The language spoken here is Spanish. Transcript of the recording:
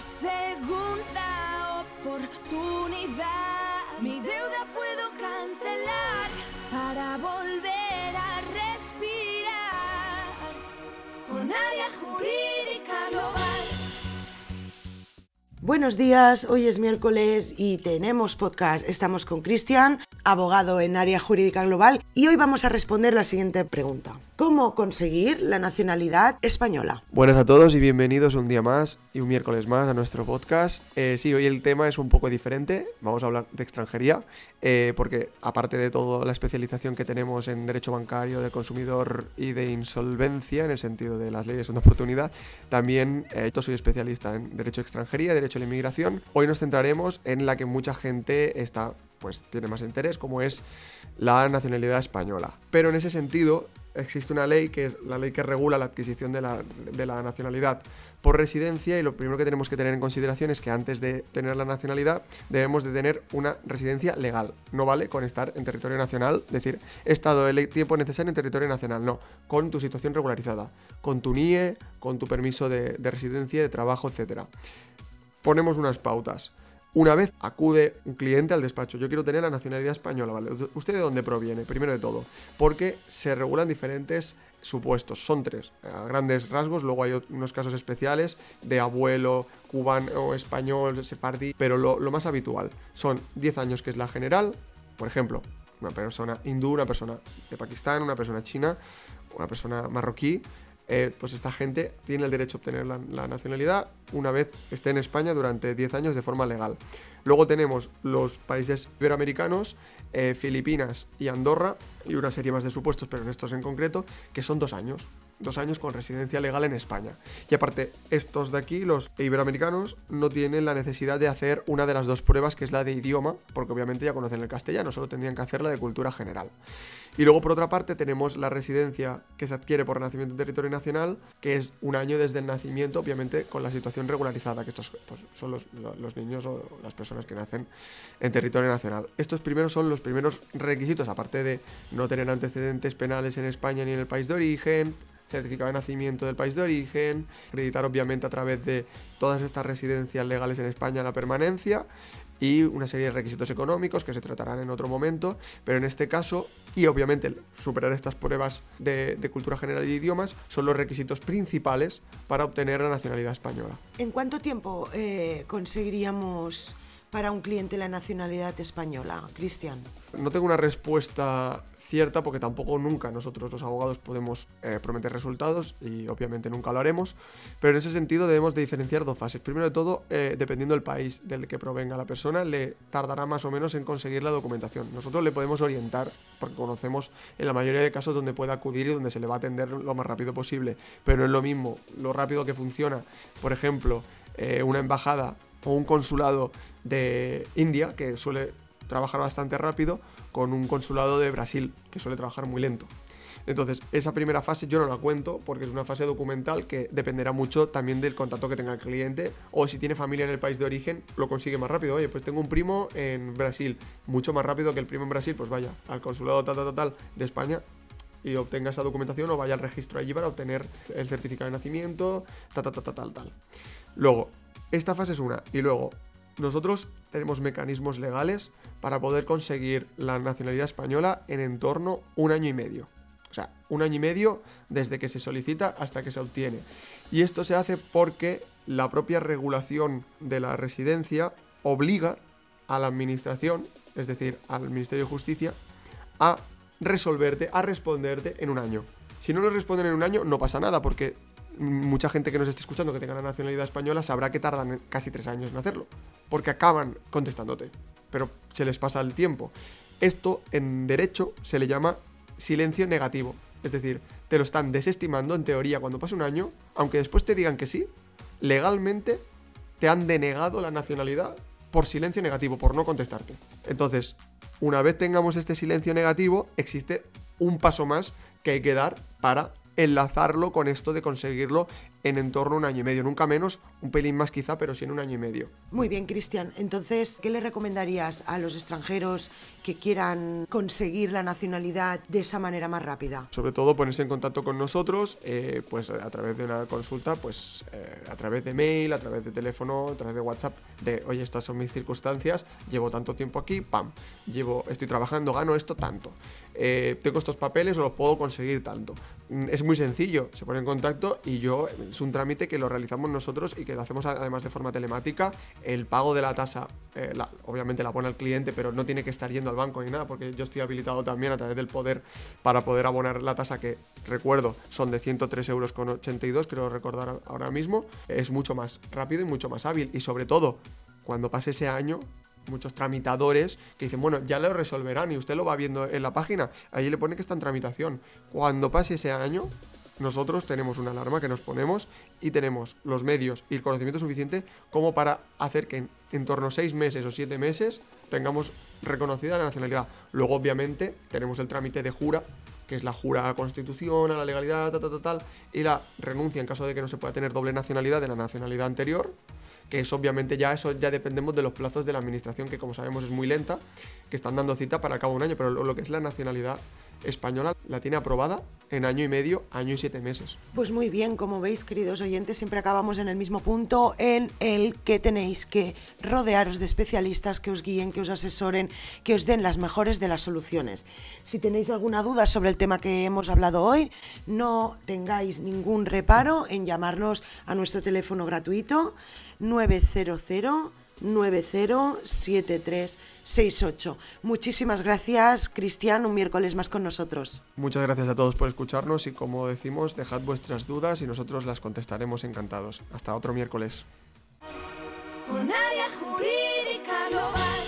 segunda oportunidad. Mi deuda puedo cancelar para volver a respirar con área jurídica global. Buenos días, hoy es miércoles y tenemos podcast. Estamos con Cristian, abogado en área jurídica global, y hoy vamos a responder la siguiente pregunta. ¿Cómo conseguir la nacionalidad española? Buenas a todos y bienvenidos un día más y un miércoles más a nuestro podcast. Eh, sí, hoy el tema es un poco diferente, vamos a hablar de extranjería, eh, porque aparte de toda la especialización que tenemos en derecho bancario, de consumidor y de insolvencia, en el sentido de las leyes de una oportunidad, también eh, yo soy especialista en derecho de extranjería, derecho a la inmigración. Hoy nos centraremos en la que mucha gente está, pues tiene más interés, como es la nacionalidad española. Pero en ese sentido, existe una ley que es la ley que regula la adquisición de la, de la, nacionalidad por residencia y lo primero que tenemos que tener en consideración es que antes de tener la nacionalidad debemos de tener una residencia legal. No vale con estar en territorio nacional, decir, he estado el tiempo necesario en territorio nacional, no, con tu situación regularizada, con tu NIE, con tu permiso de, de residencia, de trabajo, etc. Ponemos unas pautas. Una vez acude un cliente al despacho, yo quiero tener la nacionalidad española, ¿vale? ¿Usted de dónde proviene? Primero de todo, porque se regulan diferentes supuestos, son tres, a grandes rasgos, luego hay unos casos especiales de abuelo, cubano, español, sefardí, pero lo, lo más habitual son 10 años que es la general, por ejemplo, una persona hindú, una persona de Pakistán, una persona china, una persona marroquí, eh, pues esta gente tiene el derecho a obtener la, nacionalidad una vez esté en España durante 10 años de forma legal. Luego tenemos los países iberoamericanos, eh, Filipinas y Andorra, y una serie más de supuestos, pero en estos en concreto, que son dos años. Dos años con residencia legal en España. Y aparte, estos de aquí, los iberoamericanos, no tienen la necesidad de hacer una de las dos pruebas, que es la de idioma, porque obviamente ya conocen el castellano, solo tendrían que hacer la de cultura general. Y luego, por otra parte, tenemos la residencia que se adquiere por nacimiento en territorio nacional, que es un año desde el nacimiento, obviamente con la situación regularizada, que estos pues, son los, los niños o las personas que nacen en territorio nacional. Estos primeros son los primeros requisitos, aparte de no tener antecedentes penales en España ni en el país de origen, certificado de nacimiento del país de origen, acreditar obviamente a través de todas estas residencias legales en España la permanencia y una serie de requisitos económicos que se tratarán en otro momento, pero en este caso, y obviamente superar estas pruebas de, cultura general y idiomas, son los requisitos principales para obtener la nacionalidad española. ¿En cuánto tiempo eh, conseguiríamos para un cliente la nacionalidad española, Cristian? No tengo una respuesta cierta porque tampoco nunca nosotros los abogados podemos eh, prometer resultados y obviamente nunca lo haremos, pero en ese sentido debemos de diferenciar dos fases. Primero de todo, eh, dependiendo del país del que provenga la persona, le tardará más o menos en conseguir la documentación. Nosotros le podemos orientar porque conocemos en la mayoría de casos donde puede acudir y donde se le va a atender lo más rápido posible, pero no es lo mismo lo rápido que funciona, por ejemplo, eh, una embajada o un consulado de India que suele trabajar bastante rápido con un consulado de Brasil, que suele trabajar muy lento. Entonces, esa primera fase yo no la cuento porque es una fase documental que dependerá mucho también del contacto que tenga el cliente o si tiene familia en el país de origen, lo consigue más rápido. Oye, pues tengo un primo en Brasil, mucho más rápido que el primo en Brasil, pues vaya al consulado tal, tal, tal de España y obtenga esa documentación o vaya al registro allí para obtener el certificado de nacimiento, tal, tal, tal, tal, tal. Luego, esta fase es una. Y luego, nosotros tenemos mecanismos legales para poder conseguir la nacionalidad española en en torno un año y medio. O sea, un año y medio desde que se solicita hasta que se obtiene. Y esto se hace porque la propia regulación de la residencia obliga a la administración, es decir, al Ministerio de Justicia, a resolverte, a responderte en un año. Si no lo responden en un año, no pasa nada, porque mucha gente que nos esté escuchando que tenga la nacionalidad española sabrá que tardan casi tres años en hacerlo, porque acaban contestándote, pero se les pasa el tiempo. Esto en derecho se le llama silencio negativo, es decir, te lo están desestimando en teoría cuando pasa un año, aunque después te digan que sí, legalmente te han denegado la nacionalidad por silencio negativo, por no contestarte. Entonces, una vez tengamos este silencio negativo, existe un paso más que hay que dar para enlazarlo con esto de conseguirlo en en torno a un año y medio. Nunca menos, un pelín más quizá, pero sí en un año y medio. Muy bien, Cristian. Entonces, ¿qué le recomendarías a los extranjeros que quieran conseguir la nacionalidad de esa manera más rápida? Sobre todo ponerse en contacto con nosotros, eh, pues a través de una consulta, pues eh, a través de mail, a través de teléfono, a través de WhatsApp, de oye, estas son mis circunstancias, llevo tanto tiempo aquí, pam, llevo, estoy trabajando, gano esto tanto. Eh, tengo estos papeles o los puedo conseguir tanto. Mm, es muy sencillo, se pone en contacto y yo, es un trámite que lo realizamos nosotros y que lo hacemos además de forma telemática. El pago de la tasa, eh, obviamente la pone el cliente, pero no tiene que estar yendo al banco ni nada, porque yo estoy habilitado también a través del poder para poder abonar la tasa que, recuerdo, son de 103 euros con 82, creo recordar ahora mismo. Es mucho más rápido y mucho más hábil y sobre todo, cuando pase ese año, muchos tramitadores que dicen, bueno, ya lo resolverán y usted lo va viendo en la página, allí le pone que está en tramitación. Cuando pase ese año, nosotros tenemos una alarma que nos ponemos y tenemos los medios y el conocimiento suficiente como para hacer que en, torno a seis meses o siete meses tengamos reconocida la nacionalidad. Luego, obviamente, tenemos el trámite de jura, que es la jura a la Constitución, a la legalidad, tal, tal, tal, y la renuncia en caso de que no se pueda tener doble nacionalidad de la nacionalidad anterior que es obviamente ya eso ya dependemos de los plazos de la administración, que como sabemos es muy lenta, que están dando cita para cabo un año, pero lo, que es la nacionalidad española la tiene aprobada en año y medio, año y siete meses. Pues muy bien, como veis, queridos oyentes, siempre acabamos en el mismo punto en el que tenéis que rodearos de especialistas que os guíen, que os asesoren, que os den las mejores de las soluciones. Si tenéis alguna duda sobre el tema que hemos hablado hoy, no tengáis ningún reparo en llamarnos a nuestro teléfono gratuito 900 907368. Muchísimas gracias, Cristian, un miércoles más con nosotros. Muchas gracias a todos por escucharnos y como decimos, dejad vuestras dudas y nosotros las contestaremos encantados. Hasta otro miércoles. Con área jurídica global.